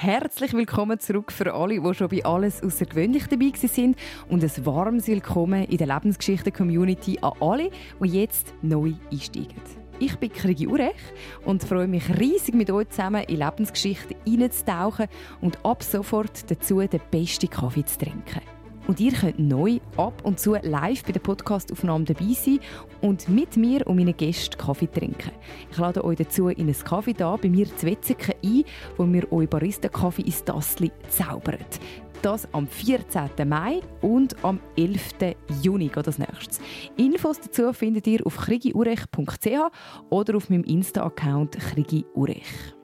Herzlich willkommen zurück für alle, die schon bei alles außergewöhnlich dabei sind und ein warmes Willkommen in der Lebensgeschichte-Community an alle, die jetzt neu einsteigen. Ich bin Krigi Urech und freue mich riesig, mit euch zusammen in Lebensgeschichte einzutauchen und ab sofort dazu den besten Kaffee zu trinken. Und ihr könnt neu ab und zu live bei der Podcastaufnahme dabei sein und mit mir und meinen Gästen Kaffee trinken. Ich lade euch dazu in ein Kaffee da bei mir zu Wetzeken ein, wo wir euch Barista-Kaffee ins Tassli zaubern. Das am 14. Mai und am 11. Juni geht das nächstes. Infos dazu findet ihr auf krigiurech.ch oder auf meinem Insta-Account krigiurech.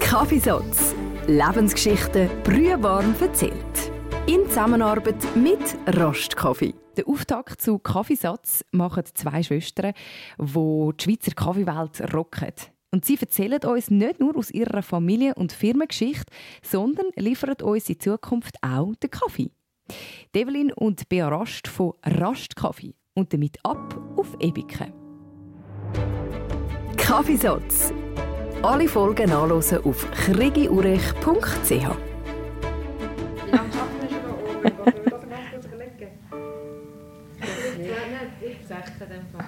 Kaffeesatz. Lebensgeschichten brühwarm erzählt. In Zusammenarbeit mit Rostkaffee. Den Auftakt zu Kaffeesatz machen zwei Schwestern, die die Schweizer Kaffeewelt rocken. Und sie erzählen uns nicht nur aus ihrer Familie- und Firmengeschichte, sondern liefern uns in Zukunft auch den Kaffee. Develin und Bea Rast von Rast Kaffee und damit ab auf Ebiken. Kaffeesatz. Alle Folgen nachlesen auf krigiurech.ch.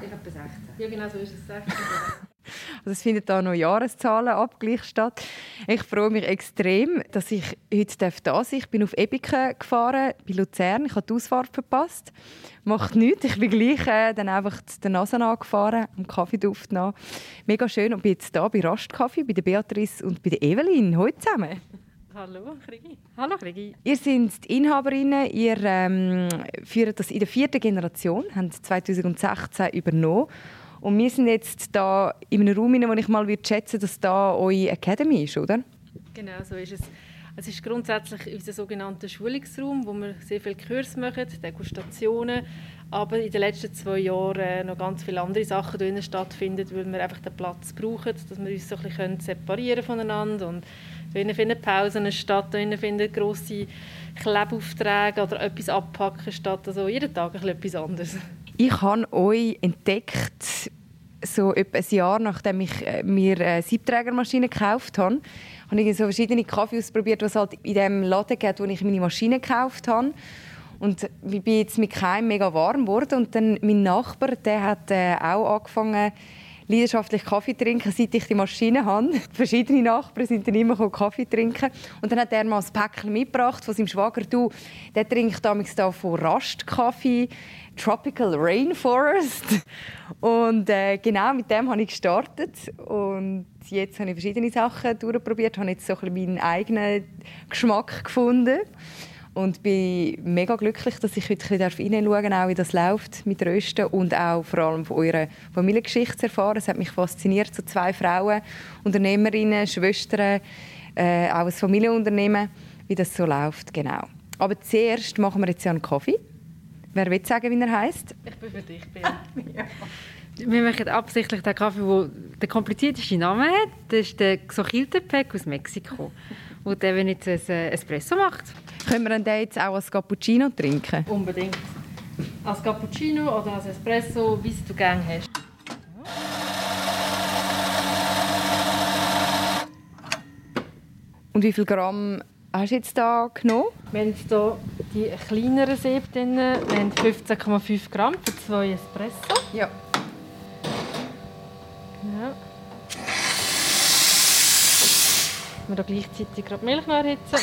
Ich habe 16. Ja, genau so ist es. 16. Also es findet da noch Jahreszahlenabgleich statt. Ich freue mich extrem, dass ich heute da sein darf. Ich bin auf Ebiken gefahren, bei Luzern. Ich habe die Ausfahrt verpasst. Macht nichts. Ich bin gleich äh, dann einfach der Nase angefahren, am Kaffeeduft nach. Mega schön. Und bin jetzt hier bei Rastkaffee, bei der Beatrice und bei der Evelyn. Heute zusammen. Hallo, Krigi. Hallo, Krigi. Ihr seid die Inhaberinnen. Ihr ähm, führt das in der vierten Generation, haben 2016 übernommen. Und wir sind jetzt da in einem Raum, wo ich mal schätzen dass da eure Academy ist, oder? Genau, so ist es. Es ist grundsätzlich unser sogenannter Schulungsraum, wo wir sehr viele Kurse machen, Degustationen, aber in den letzten zwei Jahren noch ganz viele andere Sachen drinnen stattfinden, weil wir einfach den Platz brauchen, dass wir uns so ein bisschen separieren voneinander und drinnen finden Pausen statt, drinnen finden grosse Klebaufträge oder etwas abpacken statt, also jeden Tag etwas anderes. Ich habe euch entdeckt, so etwa ein Jahr nachdem ich äh, mir eine Siebträgermaschine gekauft habe, habe ich so verschiedene Kaffee ausprobiert, was halt in dem Laden gibt, wo ich meine Maschine gekauft habe. Und ich bin jetzt mit keinem mega warm geworden. Und dann mein Nachbar, der hat äh, auch angefangen, leidenschaftlich Kaffee trinken, seit ich die Maschine habe. Verschiedene Nachbarn sind dann immer Kaffee trinken. Und dann hat er mal ein Päckchen mitgebracht von seinem Schwager. Du, der trinkt damals da von Rastkaffee, Tropical Rainforest. Und äh, genau mit dem habe ich gestartet. Und jetzt habe ich verschiedene Sachen durchprobiert, habe jetzt so ein meinen eigenen Geschmack gefunden und bin mega glücklich, dass ich heute hineinschauen darf, wie das läuft mit Rösten und auch vor allem von eurer Familiengeschichte erfahren. Es hat mich fasziniert, so zwei Frauen, Unternehmerinnen, Schwestern, äh, auch ein Familienunternehmen, wie das so läuft, genau. Aber zuerst machen wir jetzt ja einen Kaffee. Wer will sagen, wie er heißt? Ich bin für dich, ja. Wir machen absichtlich den Kaffee, der den kompliziertesten Namen hat. Das ist der Xochiltepec aus Mexiko. Und der, wenn jetzt ein äh, Espresso macht. Können wir den jetzt auch als Cappuccino trinken? Unbedingt. Als Cappuccino oder als Espresso, wie es du gerne hast. Und wie viel Gramm hast du jetzt da genommen? Wir haben hier die kleineren Säbe drin. Wir haben 15,5 Gramm für zwei Espresso. Ja. Wir da gleichzeitig gerade Milch erhitzen.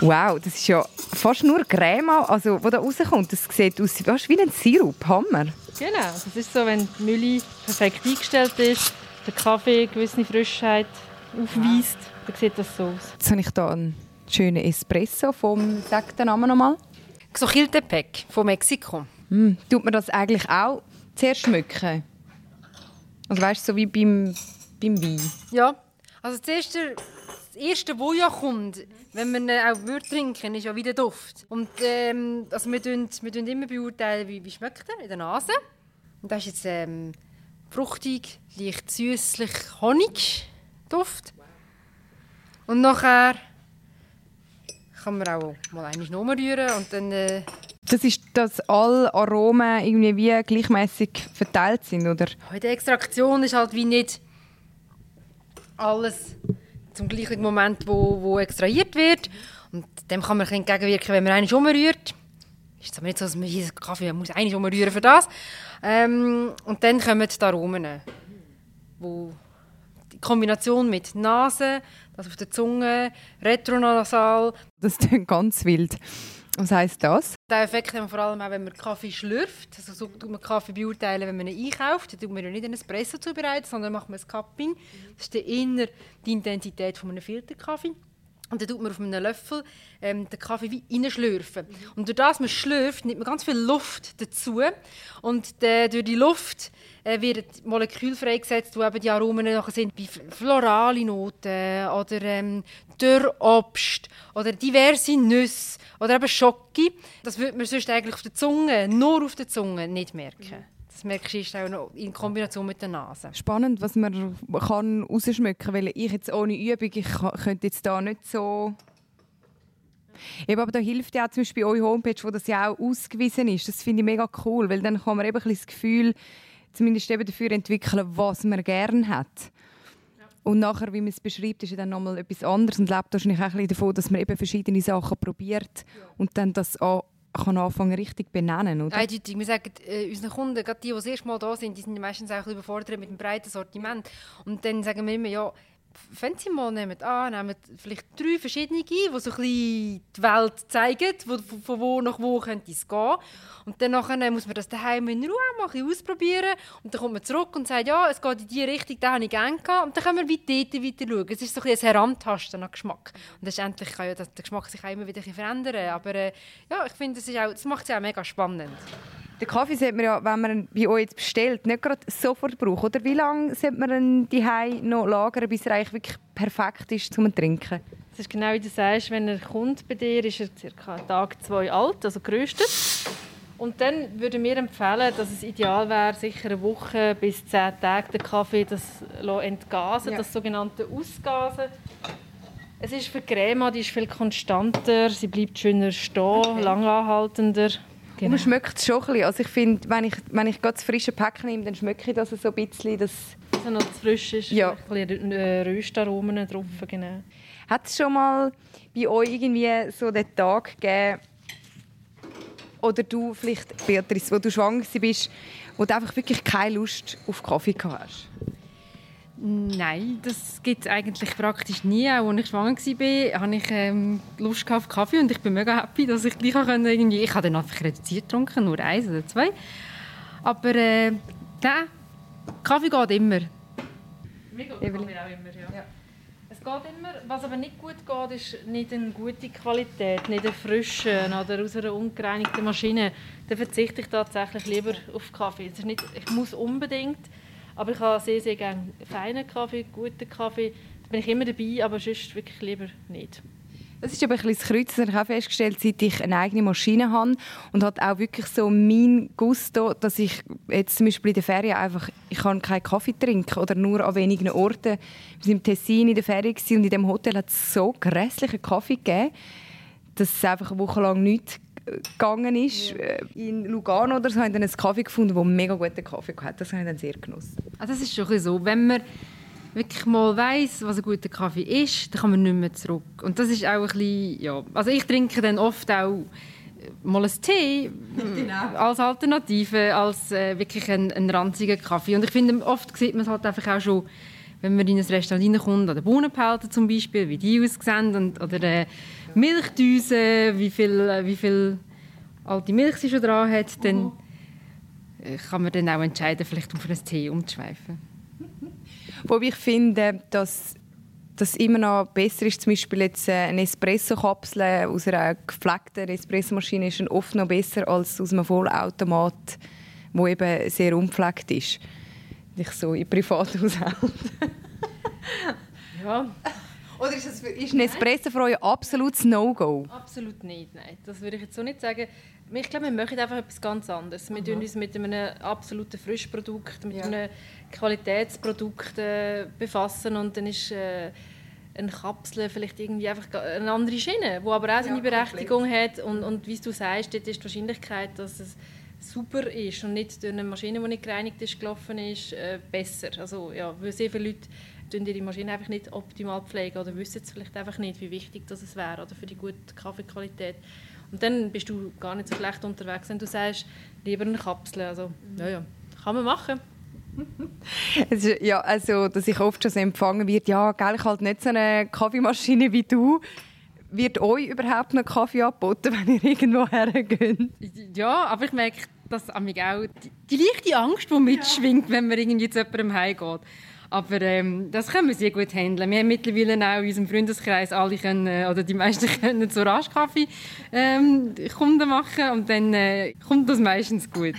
Wow, das ist ja fast nur Creme, also, wo da rauskommt. Das sieht aus fast wie ein Sirup. Hammer. Genau, das ist so, wenn die Mühle perfekt eingestellt ist, der Kaffee eine gewisse Frischheit aufweist, dann sieht das so aus. Jetzt habe ich hier einen schönen Espresso vom, sag den Namen nochmal. Xochiltepec von Mexiko. Mm, tut man das eigentlich auch zuerst schmücken? Also weißt du, so wie beim, beim Wein? Ja, also das erste, das erste, was ja kommt, wenn man auch würde trinken, ist ja wie der Duft. Und ähm, also wir tun, wir tun immer beurteilen, wie, wie schmeckt er in der Nase. Und das ist jetzt ähm, fruchtig, leicht süßlich Honigduft. Und nachher kann man auch mal einmal rühren und dann... Äh das ist, dass alle Aromen irgendwie wie gleichmäßig verteilt sind, oder? In der Extraktion ist halt wie nicht alles zum gleichen Moment, wo, wo extrahiert wird. Und dem kann man entgegenwirken, wenn man einen umrührt. Ist es aber nicht so, dass man jeden Kaffee muss einen umrühren für das. Ähm, und dann kommen die Aromen, wo die Kombination mit Nase, das auf der Zunge, retronasal. Das klingt ganz wild. Was heisst das? Der Effekt haben wir vor allem auch, wenn man Kaffee schlürft. Also so tut man Kaffee beurteilen, wenn man ihn einkauft. Dann tut man ja nicht einen Espresso zubereiten, sondern macht man ein Cupping. Das ist eher die Intensität von einem Filterkaffee. Und dann tut man auf einem Löffel ähm, den Kaffee wie reinschlürfen. Und durch das man schlürft, nimmt man ganz viel Luft dazu. Und äh, durch die Luft äh, wird Molekül freigesetzt, wo eben die Aromen nachher sind, wie florale Noten oder ähm, Dürrobst oder diverse Nüsse oder eben Schoki. Das würde man sonst eigentlich auf der Zunge, nur auf der Zunge, nicht merken. Das merkst du auch noch in Kombination mit der Nase. Spannend, was man kann rausschmecken kann, weil ich jetzt ohne Übung, ich könnte jetzt da nicht so... Eben, aber da hilft ja auch zum Beispiel eure Homepage, wo das ja auch ausgewiesen ist. Das finde ich mega cool, weil dann kann man eben ein das Gefühl zumindest eben dafür entwickeln, was man gerne hat. Und nachher, wie man es beschreibt, ist ja dann nochmal etwas anderes und lebt wahrscheinlich auch ein bisschen davon, dass man eben verschiedene Sachen probiert und dann das auch kann anfangen richtig benennen, oder? Eindeutig. Wir sagen äh, unseren Kunden, gerade die, die das erste Mal da sind, die sind meistens auch überfordert mit einem breiten Sortiment. Und dann sagen wir immer, ja, wenn Sie mal nehmen an, nehmen vielleicht drei verschiedene, die so ein die Welt zeigen, wo, von wo nach wo könnte es gehen. Und dann nachher muss man das daheim in Ruhe mal ausprobieren. Und dann kommt man zurück und sagt, ja, es geht in diese Richtung, da habe ich gerne gehabt. Und dann können wir weiter, weiter schauen. Es ist so ein, ein Herantasten nach Geschmack. Und letztendlich kann ja der Geschmack sich auch immer wieder verändern. Aber äh, ja, ich finde, das, das macht es auch mega spannend. Den Kaffee sollte man ja, wenn man ihn bei euch bestellt, nicht gerade sofort brauchen. Oder wie lange sollte man ihn daheim noch lagern, bis er eigentlich wirklich perfekt ist zum Trinken? Das ist genau wie du sagst, wenn er kommt bei dir, ist er ca. Tag zwei alt, also geröstet. Und dann würden wir empfehlen, dass es ideal wäre, sicher eine Woche bis zehn Tage den Kaffee das entgasen, ja. das sogenannte Ausgasen. Es ist für die Crema, die ist viel konstanter, sie bleibt schöner stehen, okay. langanhaltender. Genau. Man schmeckt es schon ein bisschen. Also ich finde, wenn ich, wenn ich das frische Pack nehme, dann schmecke ich das so ein bisschen. Dass also noch zu frisch ist, ja. ein bisschen äh, Röstaromen drauf. Genau. Hat es schon mal bei euch irgendwie so den Tag gegeben, oder du vielleicht, Beatrice, wo du schwanger bist, wo du einfach wirklich keine Lust auf Kaffee hast? Nein, das gibt es eigentlich praktisch nie. Auch als ich schwanger war, hatte ich ähm, Lust auf Kaffee und ich bin mega happy, dass ich gleich können, irgendwie... Ich habe dann einfach reduziert getrunken, nur eins oder zwei. Aber äh, nein, Kaffee geht immer. Mir geht Kaffee auch immer, ja. ja. Es geht immer. Was aber nicht gut geht, ist nicht eine gute Qualität, nicht eine frische oder aus einer ungereinigten Maschine. Dann verzichte ich tatsächlich lieber auf Kaffee. Es ist nicht, ich muss unbedingt aber ich habe sehr, sehr gerne feinen Kaffee, guten Kaffee. Da bin ich immer dabei, aber sonst wirklich lieber nicht. Das ist aber ein das Kreuz, das ich auch festgestellt seit ich eine eigene Maschine habe und hat auch wirklich so mein Gusto, dass ich jetzt zum Beispiel in der Ferien einfach, ich kann keinen Kaffee trinken oder nur an wenigen Orten. Wir waren im Tessin in der Ferien und in dem Hotel hat es so grässlichen Kaffee gegeben, dass es einfach eine Woche lang nichts gegangen ist. Äh, in Lugano oder so haben dann einen Kaffee gefunden, der mega guten Kaffee hatte. Das habe ich dann sehr genossen. Also das ist schon so, wenn man wirklich mal weiß, was ein guter Kaffee ist, dann kann man nicht mehr zurück. Und das ist auch ein bisschen, ja, also ich trinke dann oft auch äh, mal einen Tee genau. als Alternative, als äh, wirklich einen, einen ranzigen Kaffee. Und ich finde, oft sieht man es halt einfach auch schon, wenn man in ein Restaurant reinkommt, oder Bohnenpelten zum Beispiel, wie die aussehen, und, oder äh, Milchdüse, wie viel, äh, wie viel alte Milch sie schon dran hat, dann äh, kann man dann auch entscheiden, vielleicht um für einen Tee umzuschweifen. Wobei ich finde, dass das immer noch besser ist, zum Beispiel jetzt äh, eine Espresso-Kapsel aus einer gepflegten Espressomaschine ist oft noch besser als aus einem Vollautomat, wo eben sehr unpflegt ist. Nicht so in Privathaushalten. ja, oder ist, das für, ist ein Espresso für euch absolutes No-Go? Absolut nicht, nein. Das würde ich jetzt so nicht sagen. Ich glaube, wir möchten einfach etwas ganz anderes. Wir tun uns mit einem absoluten Frischprodukt, mit ja. einem Qualitätsprodukt äh, befassen und dann ist äh, eine Kapsel vielleicht irgendwie einfach eine andere Schiene, die aber auch seine ja, Berechtigung hat und, und wie du sagst, dort ist die Wahrscheinlichkeit, dass es super ist und nicht durch eine Maschine, die nicht gereinigt ist, gelaufen ist, äh, besser. Also, ja, weil sehr viele Leute ihre Maschine einfach nicht optimal pflegen oder wissen es vielleicht einfach nicht, wie wichtig das wäre oder für die gute Kaffeequalität. Und dann bist du gar nicht so schlecht unterwegs, wenn du sagst, lieber eine Kapsel. Also, ja, ja, kann man machen. also, ja, also, dass ich oft schon so empfangen wird, ja, gell, ich halt nicht so eine Kaffeemaschine wie du. Wird euch überhaupt noch Kaffee angeboten, wenn ihr irgendwo hergeht? Ja, aber ich merke, dass auch die, die leichte Angst, die mitschwingt, ja. wenn man irgendwie zu jemandem heimgeht. Aber ähm, das können wir sehr gut handeln. Wir haben mittlerweile auch in unserem Freundeskreis alle können, äh, oder die meisten können so Raschkaffee ähm, Kunden machen und dann äh, kommt das meistens gut.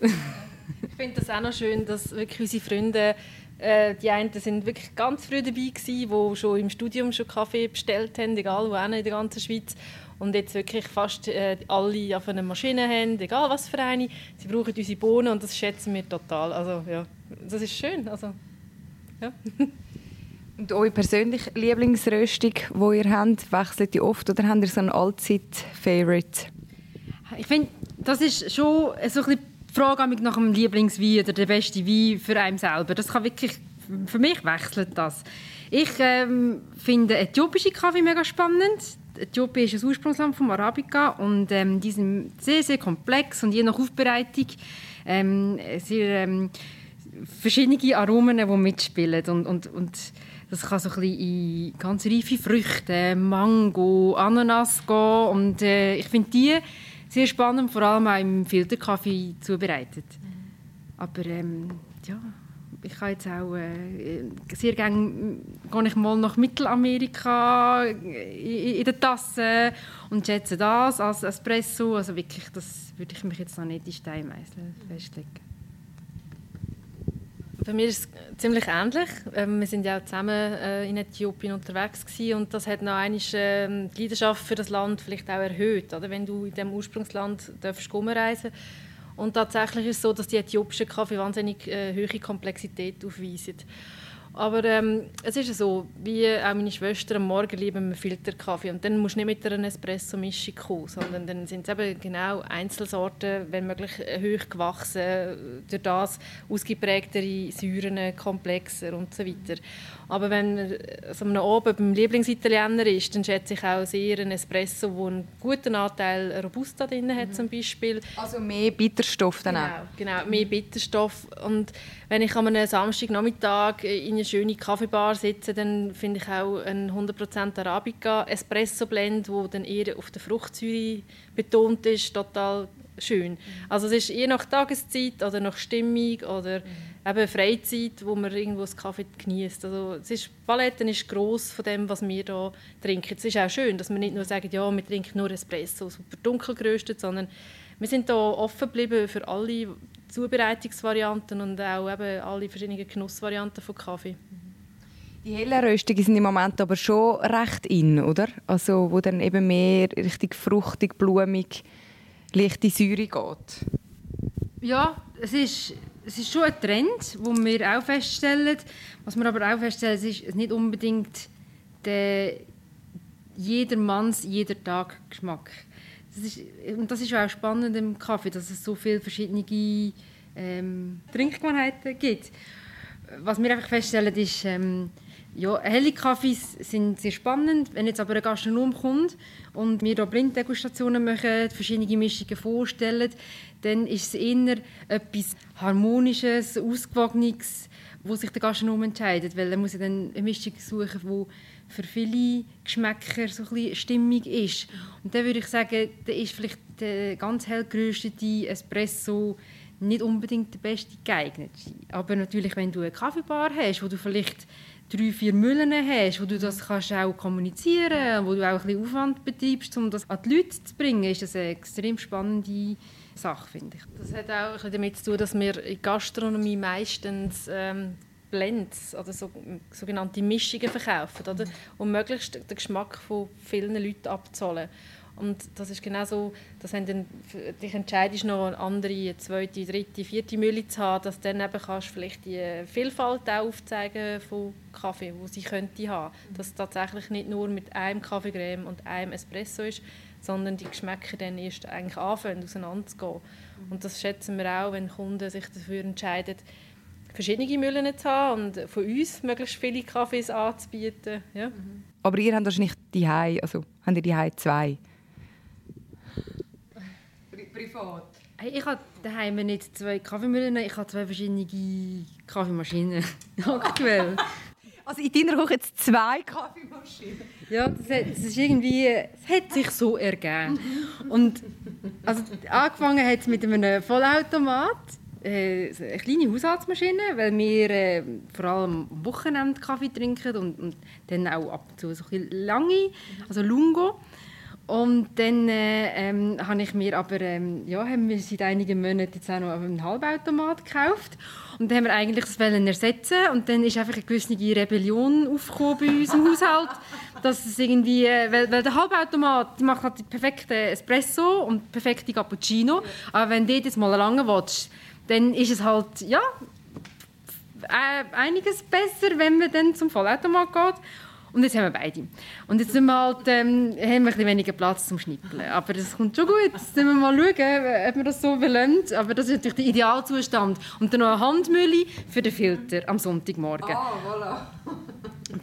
ich finde das auch noch schön, dass wirklich unsere Freunde äh, die einen sind wirklich ganz früh dabei gewesen, die schon im Studium schon Kaffee bestellt haben, egal wo in der ganzen Schweiz und jetzt wirklich fast äh, alle auf einer Maschine haben, egal was für eine. Sie brauchen unsere Bohnen und das schätzen wir total. Also ja, das ist schön. Also, ja. Und eure persönliche Lieblingsröstung, die ihr habt, wechselt die oft oder habt ihr so einen Allzeit-Favorite? Ich finde, das ist schon so ein bisschen die Frage nach dem Lieblingswein oder der beste Wein für einen selber. Das kann wirklich, für mich wechselt das. Ich ähm, finde äthiopische Kaffee mega spannend. Äthiopien ist ein Ursprungsland vom Arabica und ähm, die sind sehr, sehr komplex und je nach Aufbereitung ähm, sehr ähm, verschiedene Aromen, die mitspielen und, und, und das kann so ein bisschen in ganz reife Früchte, Mango, Ananas gehen und äh, ich finde die sehr spannend, vor allem auch im Filterkaffee zubereitet. Aber ähm, ja, ich kann jetzt auch äh, sehr gerne gehe ich mal nach Mittelamerika in, in der Tasse und schätze das als Espresso. Also wirklich, das würde ich mich jetzt noch nicht in Steinmeißel festlegen. Bei mir ist es ziemlich ähnlich. Ähm, wir sind ja auch zusammen äh, in Äthiopien unterwegs gewesen und das hat noch einmal ähm, die Leidenschaft für das Land vielleicht auch erhöht, oder? wenn du in dem Ursprungsland darfst rumreisen und tatsächlich ist es so, dass die äthiopischen Kaffee wahnsinnig äh, hohe Komplexität aufweisen. Aber ähm, es ist so, wie auch meine Schwester am Morgen lieben wir Filterkaffee. Und dann musst du nicht mit einer Espresso-Mischung kommen, sondern dann sind es eben genau Einzelsorten, wenn möglich äh, hoch gewachsen, durch das ausgeprägtere Säuren, komplexer und so weiter. Aber wenn man also man oben beim Lieblingsitaliener ist, dann schätze ich auch sehr einen Espresso, der einen guten Anteil Robusta drin hat zum Beispiel. Also mehr Bitterstoff dann genau, auch? Genau, mehr Bitterstoff. Und wenn ich einem Samstagnachmittag in eine schöne Kaffeebar sitze, dann finde ich auch einen 100% Arabica Espresso Blend, wo dann eher auf der Fruchtsäure betont ist, total schön. Also es ist je nach Tageszeit oder nach Stimmung oder eben Freizeit, wo man irgendwo einen Kaffee genießt. Also es ist, Palette ist gross von dem, was wir hier trinken. Es ist auch schön, dass wir nicht nur sagen, ja, wir trinken nur Espresso, super dunkel geröstet, sondern wir sind hier offen geblieben für alle Zubereitungsvarianten und auch eben alle verschiedenen Genussvarianten von Kaffee. Die hellen Röstungen sind im Moment aber schon recht in, oder? Also wo dann eben mehr richtig fruchtig, blumig, leichte Säure geht. Ja, es ist es ist schon ein Trend, den wir auch feststellen. Was wir aber auch feststellen, ist nicht unbedingt der jedermanns, jeder Tag Geschmack. Das ist, und das ist auch spannend im Kaffee, dass es so viele verschiedene ähm, Trinkgewohnheiten gibt. Was wir einfach feststellen, ist, ähm, ja, helle Kaffees sind sehr spannend. Wenn jetzt aber ein Gastronom kommt und wir hier Blinddegustationen machen, verschiedene Mischungen vorstellen, dann ist es eher etwas Harmonisches, Ausgewogenes, wo sich der Gastronom entscheidet. Weil er muss dann eine Mischung suchen, die für viele Geschmäcker so ein stimmig ist. Und dann würde ich sagen, da ist vielleicht der ganz hell Espresso nicht unbedingt der beste geeignet. Aber natürlich, wenn du eine Kaffeebar hast, wo du vielleicht drei, vier Müllen hast, wo du das kannst auch kommunizieren kannst, wo du auch ein bisschen Aufwand betreibst, um das an die Leute zu bringen, ist das eine extrem spannende Sache, finde ich. Das hat auch damit zu tun, dass wir in Gastronomie meistens ähm, Blends oder so, sogenannte Mischungen verkaufen, oder? um möglichst den Geschmack von vielen Leuten abzuholen. Und das ist genau so, dass wenn du dich entscheidest, noch eine andere, zweite, dritte, vierte Mühle zu haben, dass dann eben kannst vielleicht die Vielfalt auch aufzeigen von Kaffee, wo sie könnte haben. Dass es tatsächlich nicht nur mit einem Kaffeecreme und einem Espresso ist, sondern die Geschmäcker dann erst eigentlich anfangen, auseinanderzugehen. Und das schätzen wir auch, wenn Kunden sich dafür entscheiden, verschiedene Mühlen zu haben und von uns möglichst viele Kaffees anzubieten. Ja. Aber ihr habt wahrscheinlich die also habt ihr die zwei? Privat? Hey, ich habe daheim nicht zwei Kaffeemühlen, ich habe zwei verschiedene Kaffeemaschinen aktuell. Also in deiner Küche jetzt zwei Kaffeemaschinen? Ja, das, hat, das ist irgendwie, es hat sich so ergeben. Und also angefangen hat es mit einem Vollautomat, äh, eine kleine Haushaltsmaschine, weil wir äh, vor allem am Wochenende Kaffee trinken und, und dann auch ab und zu so ein lange, also Lungo. Und dann äh, ähm, habe ich mir aber, ähm, ja, haben wir seit einigen Monaten jetzt auch noch einen Halbautomat gekauft. Und dann haben wir eigentlich das wollen ersetzen und dann ist einfach eine gewisse Rebellion aufgekommen bei uns im Haushalt, dass es irgendwie, äh, weil, weil der Halbautomat macht halt den perfekten Espresso und perfekte Cappuccino, aber wenn du jetzt mal lange willst, dann ist es halt, ja, äh, einiges besser, wenn man dann zum Vollautomat geht. Und jetzt haben wir beide. Und jetzt sind wir halt, ähm, haben wir ein bisschen weniger Platz zum Schnippeln. Aber das kommt schon gut. Jetzt müssen wir mal schauen, ob wir das so wollen. Aber das ist natürlich der Idealzustand. Und dann noch eine Handmühle für den Filter am Sonntagmorgen. Ah,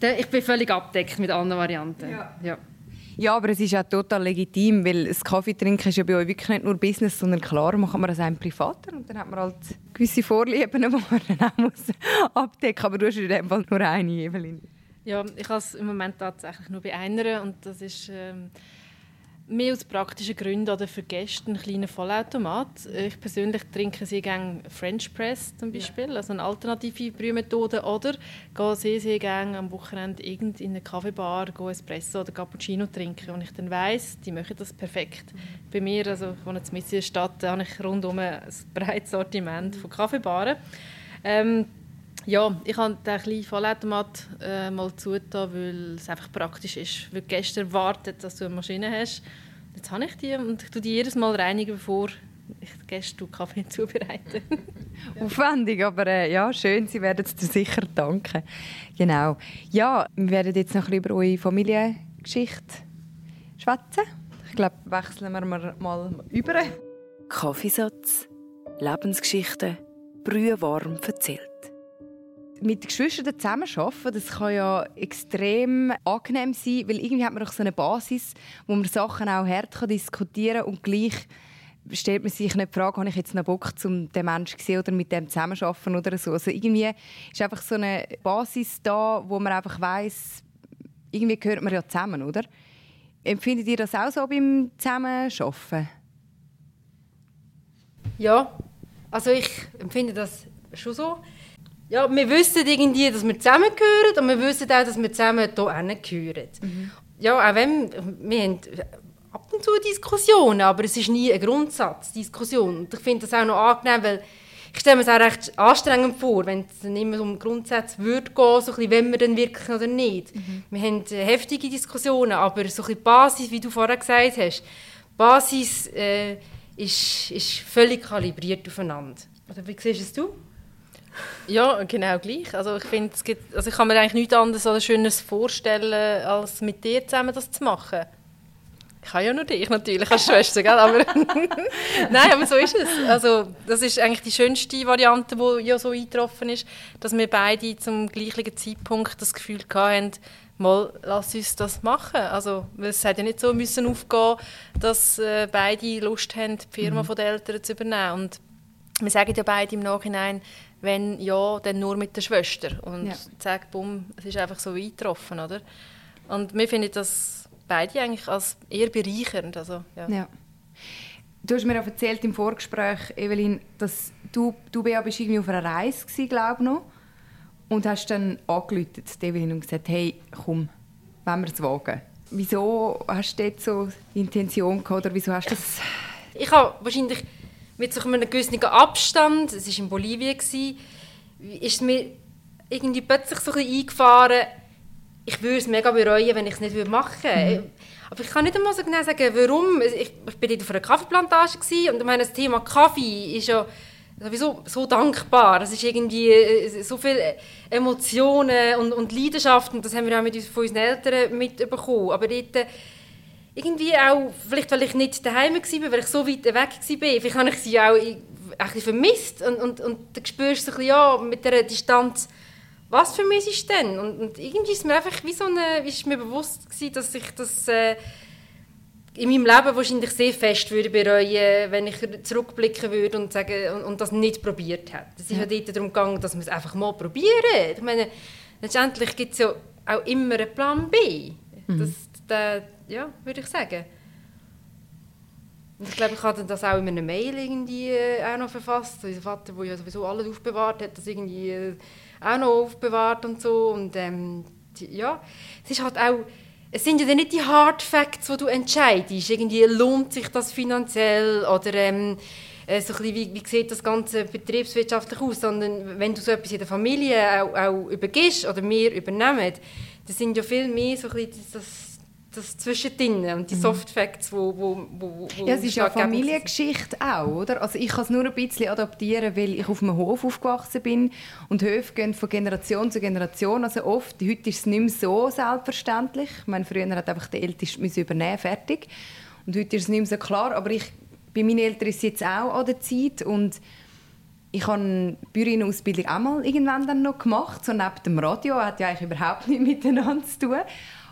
voilà. ich bin völlig abdeckt mit allen Varianten. Ja. ja. Ja, aber es ist auch total legitim, weil das Kaffeetrinken ist ja bei euch wirklich nicht nur Business, sondern klar macht man das einem privater und dann hat man halt gewisse Vorlieben, die man dann auch muss abdecken muss. Aber du hast in dem Fall nur eine, Evelyn. Ja, ich habe es im Moment tatsächlich nur bei einer und das ist ähm, mehr aus praktischen Gründen oder für Gäste einen kleinen Vollautomat. Ich persönlich trinke sehr gerne French Press zum Beispiel, ja. also eine alternative Brühmethode oder gehe sehr, sehr gerne am Wochenende irgend in eine Kaffeebar Espresso oder Cappuccino trinken und ich dann weiss, die machen das perfekt. Mhm. Bei mir, also ich wohne in der Stadt, habe ich rundum ein breites Sortiment von Kaffeebaren. Ähm, ja, ich habe den kleinen Vollautomat äh, mal zugetan, weil es einfach praktisch ist. Weil gestern wartet, dass du eine Maschine hast. Jetzt habe ich die und ich tue die jedes Mal reinigen, bevor ich gestern Kaffee zubereite. Aufwendig, aber äh, ja, schön. Sie werden es dir sicher danken. Genau. Ja, wir werden jetzt noch ein bisschen über eure Familiengeschichte schwätzen. Ich glaube, wechseln wir mal über. Kaffeesatz, Lebensgeschichte, brühwarm erzählt mit Geschwistern zusammenarbeiten, das kann ja extrem angenehm sein, weil irgendwie hat man doch so eine Basis, wo man Sachen auch hart diskutieren kann und gleich stellt man sich nicht die Frage, habe ich jetzt noch Bock, um den Menschen zu sehen oder mit dem zusammenzuarbeiten oder so. Also irgendwie ist einfach so eine Basis da, wo man einfach weiß, irgendwie gehört man ja zusammen, oder? Empfindet ihr das auch so beim Zusammenarbeiten? Ja, also ich empfinde das schon so ja, wir wissen irgendwie, dass wir zusammengehören und wir wissen auch, dass wir zusammen hier gehören. Mhm. Ja, auch wenn wir haben ab und zu Diskussionen, aber es ist nie eine Grundsatzdiskussion. Und ich finde das auch noch angenehm, weil ich stelle mir es auch recht anstrengend vor, wenn es dann immer um Grundsätze würde gehen, so ein wenn wir dann wirklich oder nicht. Mhm. Wir haben heftige Diskussionen, aber so ein die Basis, wie du vorher gesagt hast, die Basis äh, ist, ist völlig kalibriert aufeinander. Oder wie siehst es du? Ja, genau gleich. Also ich finde, es gibt, also ich kann mir eigentlich nichts anderes als Schönes vorstellen, als mit dir zusammen das zu machen. Ich habe ja nur dich natürlich als Schwester, gell? aber nein, aber so ist es. Also das ist eigentlich die schönste Variante, die ja so eingetroffen ist, dass wir beide zum gleichen Zeitpunkt das Gefühl hatten, mal lass uns das machen. Also es hätte ja nicht so müssen aufgehen, dass äh, beide Lust haben, die Firma mhm. der Eltern zu übernehmen. Und wir sagen ja beide im Nachhinein, wenn ja, dann nur mit der Schwester. Und ja. zack, bumm, es ist einfach so eingetroffen, oder? Und wir finden das beide eigentlich als eher bereichernd. Also, ja. ja. Du hast mir auch erzählt im Vorgespräch, Evelyn, dass du, du Bea, bist irgendwie auf einer Reise gewesen, glaube noch, und hast dann angerufen, Evelyn, und gesagt, hey, komm, wollen wir es wagen. Wieso hast du dort so die Intention gehabt, oder wieso hast du das... Ich habe wahrscheinlich mit so einem gewissen Abstand, es war in Bolivien, ist mir irgendwie plötzlich so ein eingefahren, ich würde es mega bereuen, wenn ich es nicht machen würde. Mhm. Aber ich kann nicht einmal so genau sagen, warum. Ich, ich bin auf einer Kaffeeplantage und meine, das Thema Kaffee ist ja sowieso so dankbar. Es ist irgendwie äh, so viele Emotionen und, und Leidenschaft und das haben wir auch mit, von unseren Eltern mitbekommen. Aber dort irgendwie auch, vielleicht weil ich nicht daheim war, weil ich so weit weg war, vielleicht habe ich sie auch ein bisschen vermisst. Und, und, und dann spürst du so ein bisschen, ja, mit dieser Distanz, was vermisse ich denn? Und, und irgendwie ist mir einfach wie so eine, ist mir bewusst gewesen, dass ich das äh, in meinem Leben wahrscheinlich sehr fest würde bereuen, wenn ich zurückblicken würde und sagen und, und das nicht probiert hätte. Es ist ja dort darum gegangen, dass wir es einfach mal probieren. Ich meine, letztendlich gibt es ja auch immer einen Plan B. Mhm. Das, das, ja, würde ich sagen. Und ich glaube, ich hatte das auch in einer Mail irgendwie äh, auch noch verfasst. Unser Vater, der ja sowieso alles aufbewahrt hat, das irgendwie äh, auch noch aufbewahrt und so. Und ähm, die, ja, es ist halt auch, es sind ja nicht die Hard Facts, die du entscheidest. Irgendwie lohnt sich das finanziell oder ähm, äh, so ein bisschen, wie, wie sieht das ganze betriebswirtschaftlich aus, sondern wenn du so etwas in der Familie auch, auch übergibst oder wir übernehmen, das sind ja viel mehr so ein bisschen das das Zwischendrin und die mhm. Soft Facts, wo, wo, wo, wo Ja, es ist ja Familiengeschichte auch, oder? Also ich kann es nur ein bisschen adaptieren, weil ich auf einem Hof aufgewachsen bin und Höfe gehen von Generation zu Generation. Also oft, heute ist es nicht mehr so selbstverständlich. Ich meine, früher hat einfach der Älteste übernehmen, fertig. Und heute ist es nicht mehr so klar, aber ich, bei meinen Eltern ist es jetzt auch an der Zeit und ich habe eine Bäuerinnenausbildung auch mal irgendwann dann noch gemacht, so neben dem Radio, hat ja eigentlich überhaupt nichts miteinander zu tun.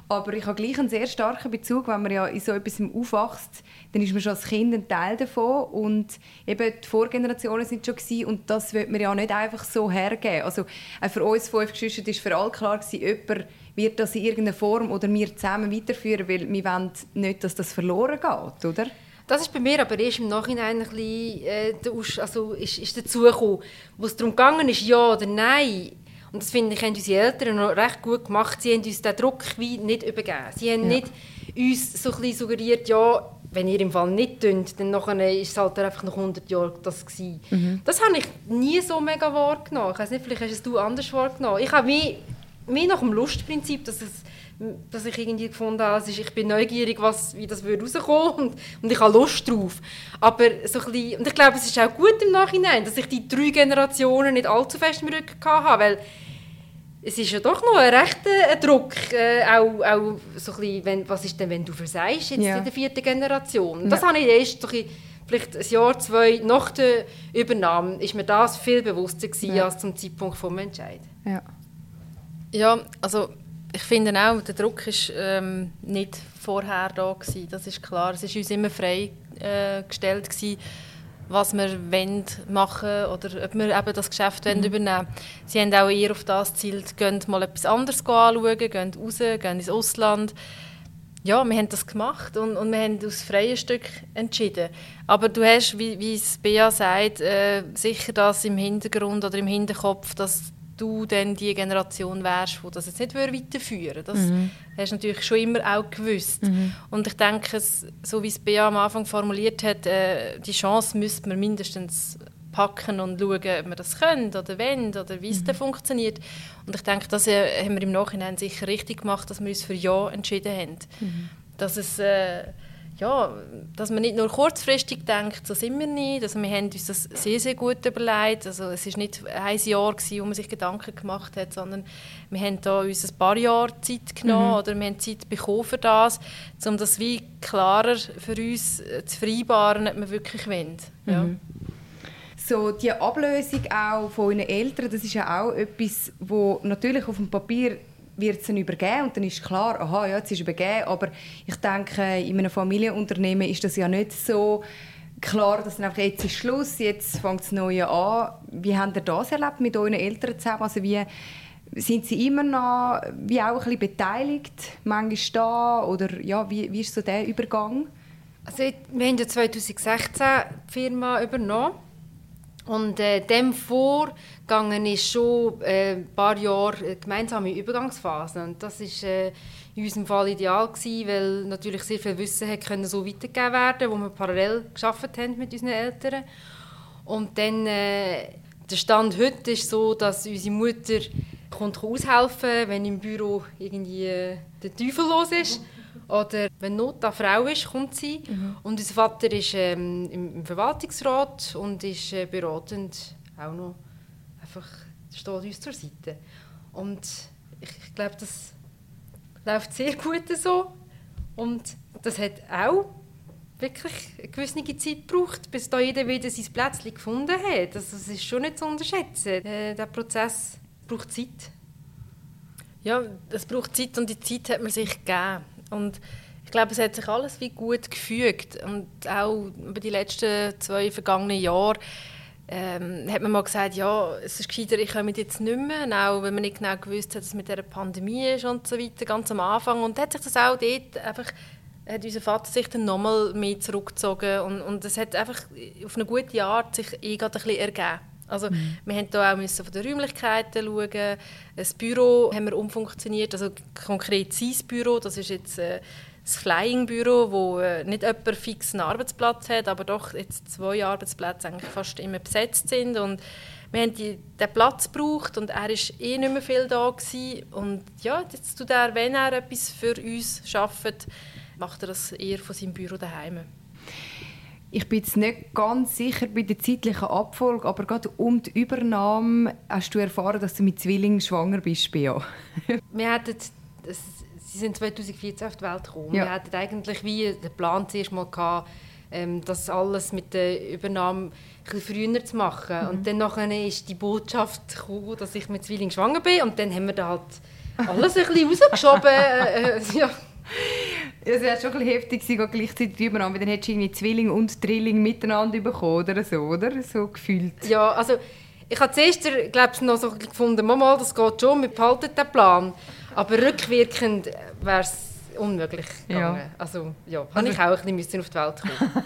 Aber ich habe gleich einen sehr starken Bezug, wenn man ja in so etwas aufwächst, dann ist man schon als Kind ein Teil davon und eben die Vorgenerationen sind schon gewesen, und das wird man ja nicht einfach so hergeben. Also auch für uns fünf Geschwister ist für alle klar gewesen, jemand wird das in irgendeiner Form oder wir zusammen weiterführen, weil wir wollen nicht, dass das verloren geht, oder? Das ist bei mir aber erst im Nachhinein ein bisschen, äh, also ist, ist dazugekommen. Wo es darum gegangen ist, ja oder nein, und das finde ich, haben unsere Eltern noch recht gut gemacht. Sie haben uns den Druck wie nicht übergeben. Sie haben ja. nicht uns so ein suggeriert, ja, wenn ihr im Fall nicht tut, dann nachher ist es halt einfach noch 100 Jahre das gewesen. Mhm. Das habe ich nie so mega wahrgenommen. Ich weiß nicht, vielleicht hast es du anders wahrgenommen. Ich habe wie, wie nach dem Lustprinzip, dass, es, dass ich irgendwie gefunden habe, ich bin neugierig, was, wie das würde rauskommen und, und ich habe Lust drauf. Aber so ein bisschen, und ich glaube, es ist auch gut im Nachhinein, dass ich die drei Generationen nicht allzu fest im Rücken hatte, weil es ist ja doch noch ein rechter Druck, äh, auch, auch so ein bisschen, wenn, was ist denn, wenn du versagst jetzt ja. in der vierten Generation? Das ja. habe ich erst so ein vielleicht ein Jahr, zwei nach der Übernahme, ist mir das viel bewusster gewesen ja. als zum Zeitpunkt des Entscheids. Ja. ja, also ich finde auch, der Druck ist ähm, nicht vorher da gewesen, das ist klar. Es ist uns immer freigestellt äh, was wir wollen machen oder ob wir eben das Geschäft mhm. übernehmen Sie haben auch eher auf das gezielt, gehen mal etwas anderes anschauen, gehen raus, gehen ins Ausland. Ja, wir haben das gemacht und, und wir haben aus freien Stück entschieden. Aber du hast, wie, wie es Bea sagt, äh, sicher das im Hintergrund oder im Hinterkopf, dass du dann die Generation wärst, die das jetzt nicht weiterführen würde. Das mhm. hast du natürlich schon immer auch gewusst. Mhm. Und ich denke, so wie es Bea am Anfang formuliert hat, äh, die Chance müsste man mindestens packen und schauen, ob wir das können oder wollen oder wie es mhm. funktioniert. Und ich denke, das äh, haben wir im Nachhinein sicher richtig gemacht, dass wir uns für Ja entschieden haben. Mhm. Dass es... Äh, ja, dass man nicht nur kurzfristig denkt, so sind wir nicht. Also wir haben uns das sehr, sehr gut überlegt. Also es war nicht ein Jahr, gewesen, wo man sich Gedanken gemacht hat, sondern wir haben da uns ein paar Jahre Zeit genommen mhm. oder wir haben Zeit bekommen für das, um das wie klarer für uns äh, zu vereinbaren, ob wir wirklich wollen. Ja. Mhm. So die Ablösung auch von euren Eltern, das ist ja auch etwas, wo natürlich auf dem Papier wird es dann übergeben und dann ist klar, aha, ja, jetzt ist übergeben, aber ich denke, in einem Familienunternehmen ist das ja nicht so klar, dass dann einfach jetzt ist Schluss, jetzt fängt das Neue an. Wie habt ihr das erlebt mit euren Eltern zusammen? Also wie sind sie immer noch wie auch ein bisschen beteiligt, manchmal da oder ja, wie, wie ist so der Übergang? Also wir haben ja 2016 die Firma übernommen und äh, dem vorgegangen ist schon äh, ein paar Jahre gemeinsame Übergangsphase. Und das ist äh, in unserem Fall ideal gewesen, weil natürlich sehr viel Wissen hat können so weitergegeben werden, wo wir parallel geschafft haben mit unseren Eltern. Und dann äh, der Stand heute ist so, dass unsere Mutter kommt aushelfen, wenn im Büro irgendwie äh, der Teufel los ist. Oder wenn Not an Frau ist, kommt sie. Mhm. Und unser Vater ist ähm, im Verwaltungsrat und ist äh, beratend auch noch einfach steht uns zur Seite. Und ich, ich glaube, das läuft sehr gut so. Und das hat auch wirklich eine gewisse Zeit braucht, bis da jeder wieder sein Plätzchen gefunden hat. Also, das ist schon nicht zu unterschätzen. Äh, der Prozess braucht Zeit. Ja, es braucht Zeit und die Zeit hat man sich gegeben. Und ich glaube, es hat sich alles wie gut gefügt. Und auch über die letzten zwei vergangenen Jahre ähm, hat man mal gesagt, ja, es ist gescheiter, ich komme jetzt nicht mehr, auch wenn man nicht genau gewusst hat, dass es mit der Pandemie ist und so weiter, ganz am Anfang. Und hat sich das auch dort einfach, hat unser Vater sich dann nochmal mehr zurückgezogen und, es hat einfach auf eine gute Art sich eh ein bisschen ergeben. Also mhm. wir mussten hier auch müssen von den Räumlichkeiten schauen. Das Büro haben wir umfunktioniert, also konkret sein Büro, das ist jetzt äh, das Flying-Büro, wo äh, nicht jemand fixen Arbeitsplatz hat, aber doch jetzt zwei Arbeitsplätze eigentlich fast immer besetzt sind und wir haben die, den Platz gebraucht und er war eh nicht mehr viel da gewesen. und ja, jetzt tut er, wenn er etwas für uns schafft, macht er das eher von seinem Büro daheim. Ich bin jetzt nicht ganz sicher bei der zeitlichen Abfolge, aber gerade um die Übernahme hast du erfahren, dass du mit Zwillingen schwanger bist, Bea. wir hatten, sie sind 2014 auf die Welt gekommen. Ja. Wir hatten eigentlich wie den Plan zuerst mal gehabt, ähm, das alles mit der Übernahme ein früher zu machen. Mhm. Und dann nachher ist die Botschaft gekommen, dass ich mit Zwillingen schwanger bin und dann haben wir da halt alles ein bisschen rausgeschoben. äh, äh ja. Es wäre schon ein heftig gewesen, gleichzeitig übereinander, dann hättest du irgendwie Zwilling und Drilling miteinander bekommen oder so, oder? So gefühlt. Ja, also ich habe zuerst glaube ich, noch so gefunden, Mama, das geht schon, wir behalten den Plan. Aber rückwirkend wäre es unmöglich gegangen. Ja. Also ja, habe also, ich auch ein bisschen auf die Welt kommen.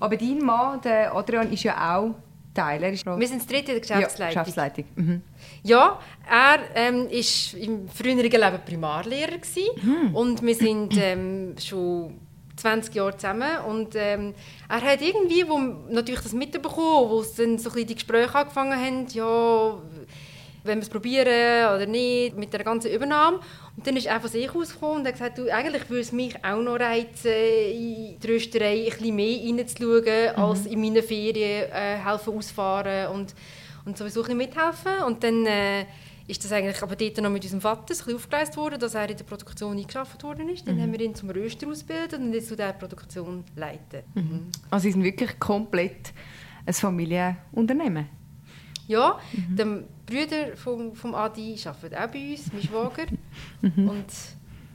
Aber dein Mann, der Adrian, ist ja auch Teil. Er ist Wir sind das dritte in der Geschäftsleitung. Ja, Geschäftsleitung. Mhm. Ja, er ähm, im früheren Leben Primarlehrer mhm. und wir sind ähm, schon 20 Jahre zusammen und ähm, er hat irgendwie, wo natürlich das mitbekommen, wo dann so ein die Gespräche angefangen haben, ja, wenn wir es probieren oder nicht, mit der ganzen Übernahme. Und dann ist er von sich ausgekommen und hat gesagt, du, eigentlich würde es mich auch noch reizen, in die Rösterei ein bisschen mehr reinzuschauen, mhm. als in meinen Ferien äh, helfen ausfahren und, und sowieso ein bisschen mithelfen. Und dann äh, ist das eigentlich aber dort noch mit unserem Vater ein bisschen aufgeleistet worden, dass er in der Produktion eingeschafft worden ist. Dann mhm. haben wir ihn zum Röster ausgebildet und jetzt zu dieser Produktion leiten. Mhm. Also sie sind wirklich komplett ein Familienunternehmen? Ja, mhm. der Brüder vom, vom Adi arbeiten auch bei uns, mein Schwager. Mhm. Und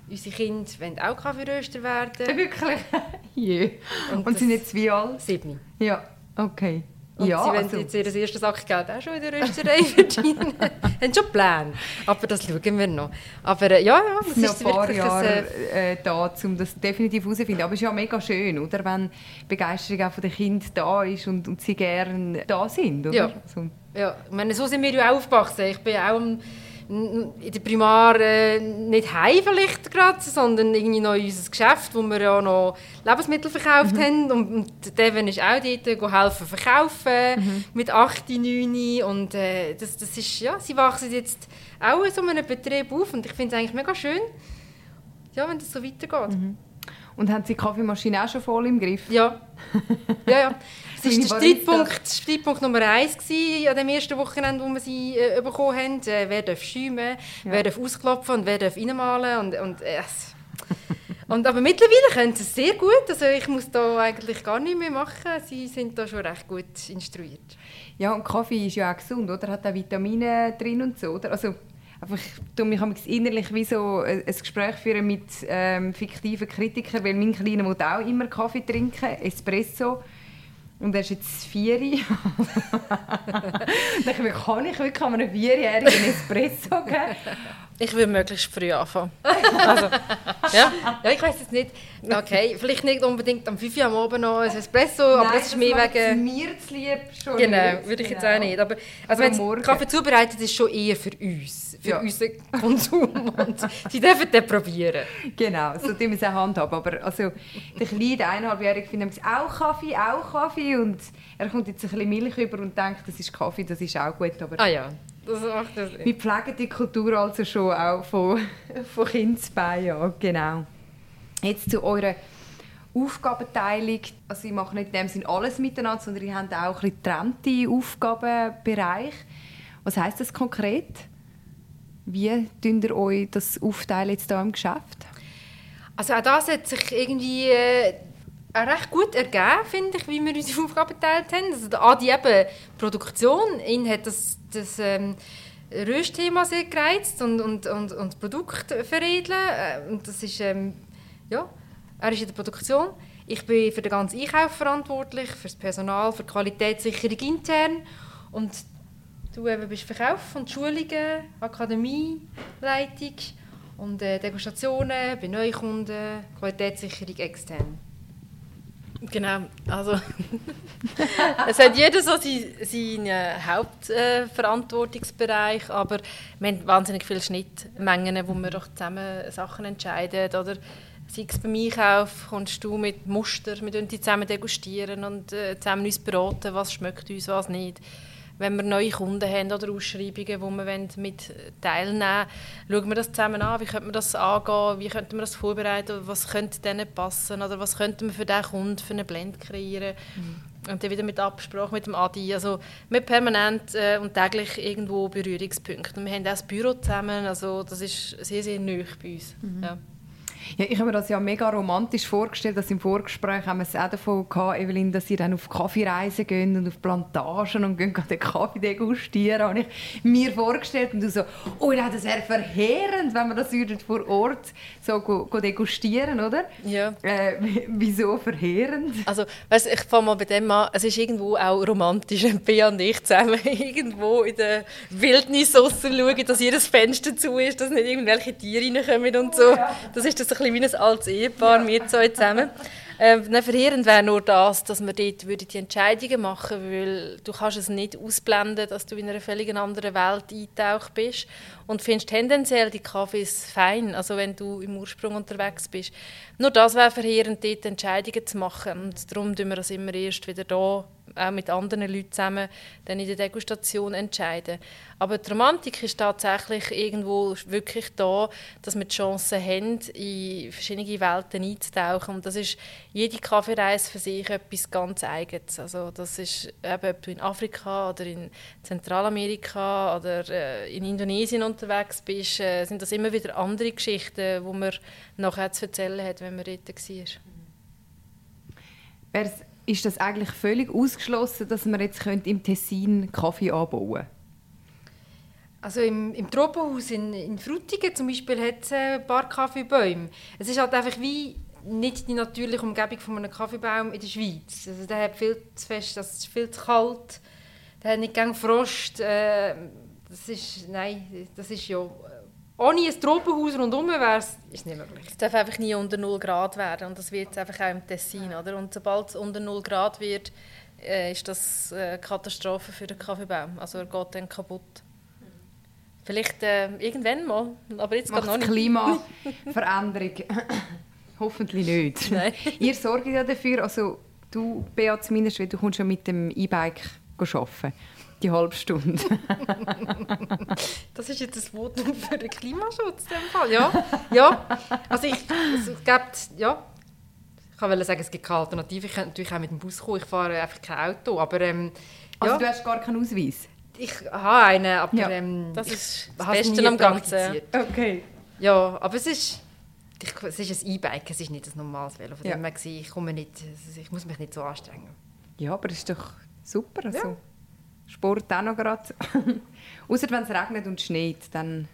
unsere Kinder wollen auch Kaffeeröster werden. Wirklich? yeah. Und, Und sind jetzt wie alt? Sieben. Ja, okay. Und ja, sie wollen also. jetzt ihr erstes Sack Geld auch schon in der Rösterei verdienen. haben schon Pläne. Aber das schauen wir noch. Aber äh, ja, ja, das ist ein paar Jahre äh, da, um das definitiv herauszufinden. Aber es ist ja mega schön, oder? wenn Begeisterung auch von den Kindern da ist und, und sie gerne da sind. Oder? Ja. So. ja. Ich meine, so sind wir ja auch aufgewachsen. Ich bin auch in der Primar äh, nicht heim vielleicht gerade, sondern irgendwie noch in unser Geschäft, wo wir ja noch Lebensmittel verkauft mhm. haben und, und Devin ist auch dort helfen verkaufen mhm. mit 8, 9 und äh, das, das ist, ja, sie wachsen jetzt auch in so einem Betrieb auf und ich finde es eigentlich mega schön, ja, wenn das so weitergeht. Mhm. Und haben Sie die Kaffeemaschine auch schon voll im Griff? Ja. ja, ja. Das war der Streitpunkt, Streitpunkt Nummer eins gewesen, an dem ersten Wochenende, wo wir sie äh, bekommen haben. Äh, wer darf schäumen, ja. wer darf ausklopfen und wer darf reinmalen. Und, und, äh, und, aber mittlerweile können sie es sehr gut. Also ich muss da eigentlich gar nicht mehr machen. Sie sind da schon recht gut instruiert. Ja, und Kaffee ist ja auch gesund, oder? Hat auch Vitamine drin und so, oder? Also einfach, du mich innerlich wie so ein Gespräch führen mit ähm, fiktiven Kritikern, weil mein Kleiner muss auch immer Kaffee trinken, Espresso. Und er ist jetzt vier. dann kann ich wirklich einem Vierjährigen Espresso geben. Ich würde möglichst früh anfangen. Also, ja. ja, ich weiß jetzt nicht. Okay, vielleicht nicht unbedingt am 5 Uhr am Abend noch ein Espresso, Nein, aber das ist mehr wegen... mir zu lieb schon Genau, nicht. würde ich jetzt genau. auch nicht. Aber also wenn Kaffee zubereitet ist schon eher für uns, für ja. unseren Konsum. Sie dürfen den probieren. Genau, so tun wir es auch handhaben. Aber also, der kleine eineinhalbjährige findet auch Kaffee, auch Kaffee. Und er kommt jetzt ein bisschen Milch über und denkt, das ist Kaffee, das ist auch gut. Aber ah ja. Das macht das Wir pflegen die Kultur also schon auch von, von Kindesbeinen ja, genau. Jetzt zu eurer Aufgabenteilung. Also ich mache nicht in dem Sinne alles miteinander, sondern ihr habt auch ein getrennte Aufgabenbereiche. Was heißt das konkret? Wie tun ihr euch das aufteilen jetzt hier im Geschäft? Also auch das hat sich irgendwie äh, recht gut ergeben, finde ich, wie wir unsere Aufgaben geteilt haben. Also der Adi eben Produktion, ihn hat das, das ähm, Röstthema sehr gereizt und, und, und, und Produkt veredeln. Äh, und das ist, ähm, ja, er ist in der Produktion. Ich bin für den ganzen Einkauf verantwortlich, für das Personal, für die Qualitätssicherung intern. Und du eben bist Verkauf und Schulungen, Akademieleitung und äh, Degustationen bei Neukunden, Qualitätssicherung extern. Genau, also es hat jeder so seinen, seinen Hauptverantwortungsbereich, äh, aber wir haben wahnsinnig viele Schnittmengen, wo wir doch zusammen Sachen entscheiden oder? Sei es beim Einkauf, kommst du mit Muster, wir die zusammen degustieren und äh, zusammen uns beraten, was schmeckt uns, was nicht wenn wir neue Kunden haben oder Ausschreibungen, wo wir mit teilnehmen wollen, schauen wir das zusammen an, wie könnte man das angehen, wie könnte man das vorbereiten, was könnte denen passen oder was könnte man für diesen Kunden für einen Blend kreieren. Mhm. Und dann wieder mit Absprache mit dem Adi. Also wir permanent äh, und täglich irgendwo Berührungspunkte. Und wir haben auch das Büro zusammen, also das ist sehr, sehr neu bei uns. Mhm. Ja. Ja, ich habe mir das ja mega romantisch vorgestellt, dass im Vorgespräch haben wir es auch davon gehabt, Evelyn, dass sie dann auf Kaffeereisen gehen und auf Plantagen und gehen den Kaffee degustieren. Habe ich mir vorgestellt und du so, oh ja, das wäre verheerend, wenn wir das vor Ort so go, go degustieren, oder? Ja. Äh, wieso verheerend? Also, weißt, ich fange mal bei dem an, es ist irgendwo auch romantisch, wenn Bea und ich zusammen irgendwo in der Wildnis schauen, dass jedes Fenster zu ist, dass nicht irgendwelche Tiere reinkommen und so. Oh. Das ist das bisschen wie ein altes Ehepaar, ja. wir zwei zusammen. Ähm, verheerend wäre nur das, dass wir dort würde die Entscheidungen machen weil du kannst es nicht ausblenden, dass du in einer völlig anderen Welt eingetaucht bist und findest tendenziell die Kaffees fein, also wenn du im Ursprung unterwegs bist. Nur das wäre verheerend, dort Entscheidungen zu machen und darum tun wir das immer erst wieder da auch mit anderen Leuten zusammen dann in der Degustation entscheiden. Aber die Romantik ist tatsächlich irgendwo wirklich da, dass wir die Chance haben, in verschiedene Welten einzutauchen. Und das ist jede Kaffeereise für sich etwas ganz Eigenes. Also das ist eben, ob du in Afrika oder in Zentralamerika oder äh, in Indonesien unterwegs bist, äh, sind das immer wieder andere Geschichten, die man nachher zu erzählen hat, wenn man dort war ist das eigentlich völlig ausgeschlossen, dass man jetzt im Tessin Kaffee anbauen könnte? Also im, im Tropenhaus in, in Frutigen zum Beispiel hat es ein paar Kaffeebäume. Es ist halt einfach wie nicht die natürliche Umgebung von einem Kaffeebaum in der Schweiz. Also der hat viel zu fest, das ist viel zu kalt, der hat nicht gerne Frost. Äh, das ist, nein, das ist ja ohne ein Tropenhaus rundherum wäre es nicht möglich. Es darf einfach nie unter 0 Grad werden und das wird es einfach auch im Tessin. Oder? Und sobald es unter 0 Grad wird, äh, ist das eine Katastrophe für den Kaffeebaum. Also er geht dann kaputt. Vielleicht äh, irgendwann mal, aber jetzt Macht noch nicht. Klimaveränderung. Hoffentlich nicht. Nein. Ihr sorgt ja dafür, also du, Beat, zumindest, weil du kommst ja mit dem E-Bike arbeiten die halbe Stunde. das ist jetzt ein Votum für den Klimaschutz in dem Fall. Ja, ja. Also ich, es gibt, ja, ich wollte sagen, es gibt keine Alternative. Ich könnte natürlich auch mit dem Bus kommen. Ich fahre einfach kein Auto. Aber, ähm, also du hast gar keinen Ausweis? Ich habe einen, aber ja, ähm, das ist das Beste am Ganzen. Okay. Ja, aber es ist, ich, es ist ein E-Bike, es ist nicht ein normales Velo. Von ja. dem her ich, komme nicht, ich muss mich nicht so anstrengen. Ja, aber das ist doch super. Also. Ja. Sport auch noch gerade. Außer wenn es regnet und schneit, dann...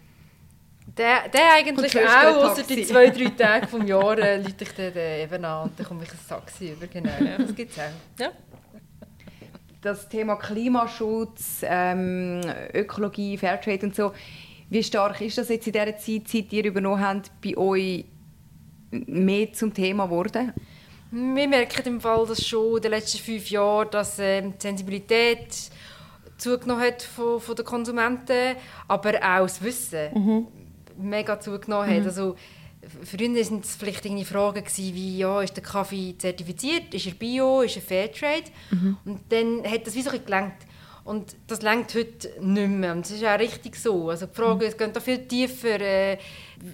Der, der eigentlich auch, außer die zwei, drei Tage vom Jahr äh, ich den eben an und dann komme ich ein Taxi über. Genau, das gibt es auch. Ja. Das Thema Klimaschutz, ähm, Ökologie, Fairtrade und so, wie stark ist das jetzt in dieser Zeit, seit ihr übernommen habt, bei euch mehr zum Thema geworden? Wir merken im Fall dass schon in den letzten fünf Jahren, dass ähm, die Sensibilität zugenommen hat von, von den Konsumenten, aber auch das Wissen mhm. mega zugenommen hat. Mhm. Also, Früher waren es vielleicht irgendwie Fragen wie, ja, ist der Kaffee zertifiziert, ist er Bio, ist er Fairtrade? Mhm. Und dann hat das wie so gelangt. Und das lenkt heute nicht mehr. Und das ist auch richtig so. Also die Frage mhm. geht da viel tiefer. Äh,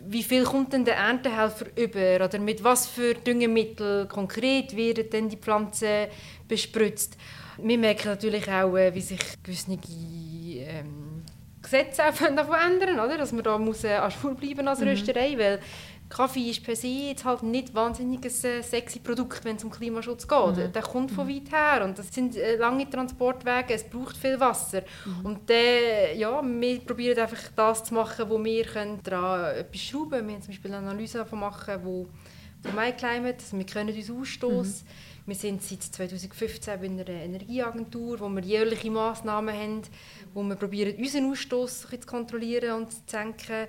wie viel kommt denn der Erntehelfer über? Oder mit was für Düngemittel konkret werden denn die Pflanzen bespritzt? Wir merken natürlich auch, äh, wie sich gewisse ähm, Gesetze auch ändern, oder? dass man da muss, äh, an Schule bleiben als mhm. Rösterei, weil Kaffee ist per se jetzt halt nicht wahnsinnig ein äh, sexy Produkt, wenn es um Klimaschutz geht. Mhm. Der kommt von weit her und das sind äh, lange Transportwege, es braucht viel Wasser. Mhm. Und dann, ja, wir probieren einfach das zu machen, wo wir können daran etwas schrauben können. Wir haben zum Beispiel eine Analyse davon machen, wo vom MyClimate, also wir können uns ausstoßen. Mhm. Wir sind seit 2015 bei einer Energieagentur, wo wir jährliche Massnahmen haben, wo wir probieren, unseren Ausstoß zu kontrollieren und zu senken.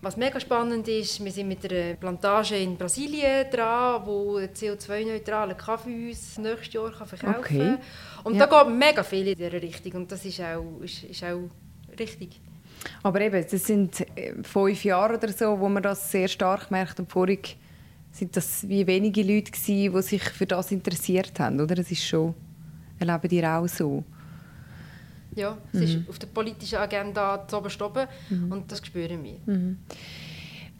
Was mega spannend ist, wir sind mit einer Plantage in Brasilien dran, wo CO2-neutralen Kaffee uns nächstes Jahr kann verkaufen okay. kann. Und ja. da geht mega viel in diese Richtung und das ist auch, ist, ist auch richtig. Aber eben, das sind äh, fünf Jahre oder so, wo man das sehr stark merkt und vorig sind das wie wenige Leute gewesen, die sich für das interessiert haben, oder? Das ist schon, erleben die auch so? Ja, es mhm. ist auf der politischen Agenda zu oben mhm. und das spüren wir. Mhm.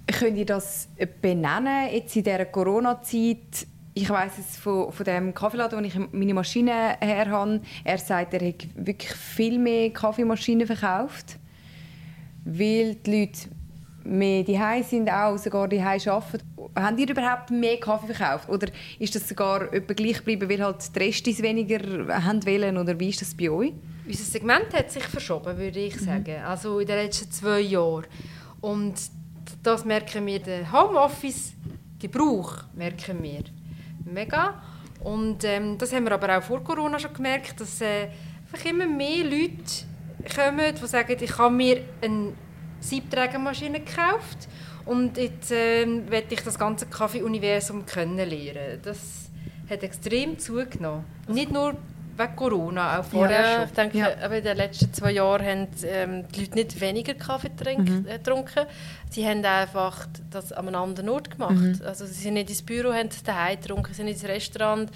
Könnt ihr das benennen, jetzt in dieser Corona-Zeit? Ich weiß es von, von dem Kaffeeladen, wo ich meine Maschine her habe. Er sagt, er hat wirklich viel mehr Kaffeemaschinen verkauft, weil die Leute mehr die sind, auch sogar die arbeiten. Haben ihr überhaupt mehr Kaffee verkauft? Oder ist das sogar etwa gleich geblieben, weil halt die Restis weniger haben wollen? Oder wie ist das bei euch? Unser Segment hat sich verschoben, würde ich mhm. sagen. Mhm. Also in den letzten zwei Jahren. Und das merken wir, den Homeoffice-Gebrauch merken wir mega. Und ähm, das haben wir aber auch vor Corona schon gemerkt, dass äh, einfach immer mehr Leute kommen, die sagen, ich habe mir eine Siebträgermaschine gekauft und jetzt äh, werde ich das ganze Kaffee-Universum kennenlernen. Das hat extrem zugenommen. Nicht nur wegen Corona, auch vorher ja, schon. Ich denke, ja. in den letzten zwei Jahren haben ähm, die Leute nicht weniger Kaffee trink, mhm. äh, getrunken. Sie haben einfach das an einem anderen Ort gemacht. Mhm. Also sie sind nicht ins Büro, haben daheim getrunken, sind ins Restaurant.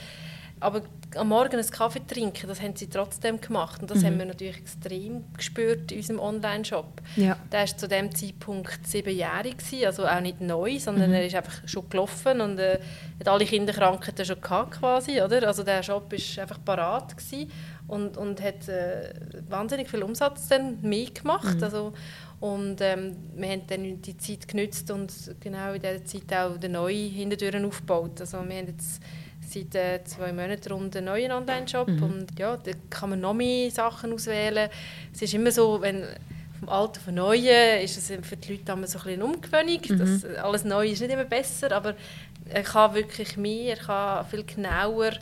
Aber am Morgen einen Kaffee trinken, das haben sie trotzdem gemacht. Und das mhm. haben wir natürlich extrem gespürt in unserem Online-Shop. Ja. Der war zu dem Zeitpunkt siebenjährig, also auch nicht neu, sondern mhm. er ist einfach schon gelaufen und äh, hat alle Kinderkrankheiten schon gehabt, quasi, oder? Also der Shop war einfach parat und, und hat äh, wahnsinnig viel Umsatz dann mehr gemacht. Mhm. Also, und ähm, wir haben dann die Zeit genützt und genau in dieser Zeit auch den neuen Hintertüren aufgebaut. Also wir haben jetzt seit äh, zwei Monaten rund einen neuen Online-Shop mhm. und ja, da kann man noch mehr Sachen auswählen. Es ist immer so, wenn vom Alten auf Neue ist es für die Leute immer so ein bisschen eine Umgewöhnung. Mhm. Das, alles Neue ist nicht immer besser, aber er kann wirklich mehr, er kann viel genauer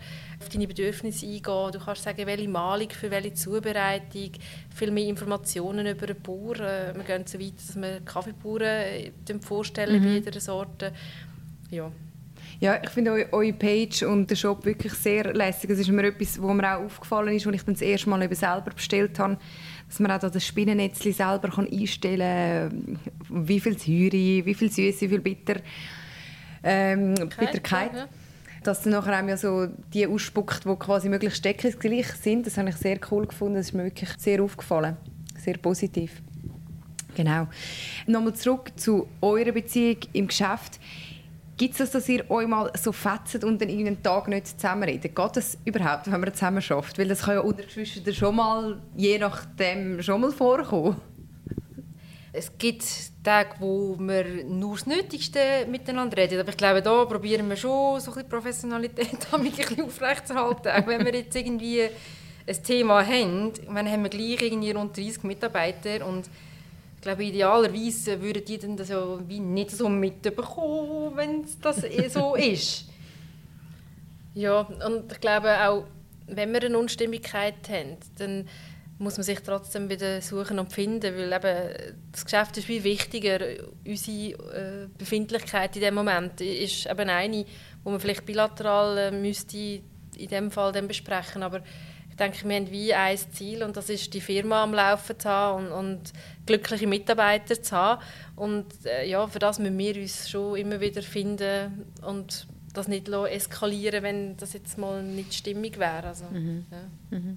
auf deine Bedürfnisse eingehen. Du kannst sagen, welche Malung für welche Zubereitung, viel mehr Informationen über den Bauer. Äh, wir gehen so weit, dass wir Kaffeebauern äh, vorstellen mhm. bei jeder Sorte. Ja, ja, ich finde eure Page und der Shop wirklich sehr lässig. Das ist mir etwas, was mir auch aufgefallen ist, als ich dann das erste Mal selber bestellt habe, dass man auch das Spinnennetz selber kann einstellen kann, wie viel Säure, wie viel Süße, wie viel Bitter, ähm, Bitterkeit. Ja. Dass dann nachher auch so die ausspuckt, die quasi möglichst deckungsgleich sind. Das habe ich sehr cool gefunden. Das ist mir wirklich sehr aufgefallen. Sehr positiv. Genau. Nochmal zurück zu eurer Beziehung im Geschäft. Gibt es das, dass ihr euch mal so fetzt und dann einen Tag nicht zusammenredet? Geht das überhaupt, wenn man zusammen schafft? Weil das kann ja unter Geschwistern schon mal, je nachdem, schon mal vorkommen. Es gibt Tage, wo wir nur das Nötigste miteinander reden. Aber ich glaube, da probieren wir schon so ein bisschen Professionalität ein bisschen aufrechtzuerhalten. Auch wenn wir jetzt irgendwie ein Thema haben, dann haben wir gleich irgendwie rund 30 Mitarbeiter und ich glaube, idealerweise würden die dann das ja wie nicht so mitbekommen, wenn das eh so ist. Ja, und ich glaube auch, wenn wir eine Unstimmigkeit haben, dann muss man sich trotzdem wieder suchen und finden, weil eben das Geschäft ist wie wichtiger. Unsere äh, Befindlichkeit in dem Moment ist eben eine, wo man vielleicht bilateral äh, müsste in dem Fall dann besprechen, aber denke, wir haben wie ein Ziel und das ist, die Firma am Laufen zu haben und, und glückliche Mitarbeiter zu haben. Und äh, ja, für das müssen wir uns schon immer wieder finden und das nicht eskalieren, wenn das jetzt mal nicht stimmig wäre. Also, mhm. Ja. Mhm.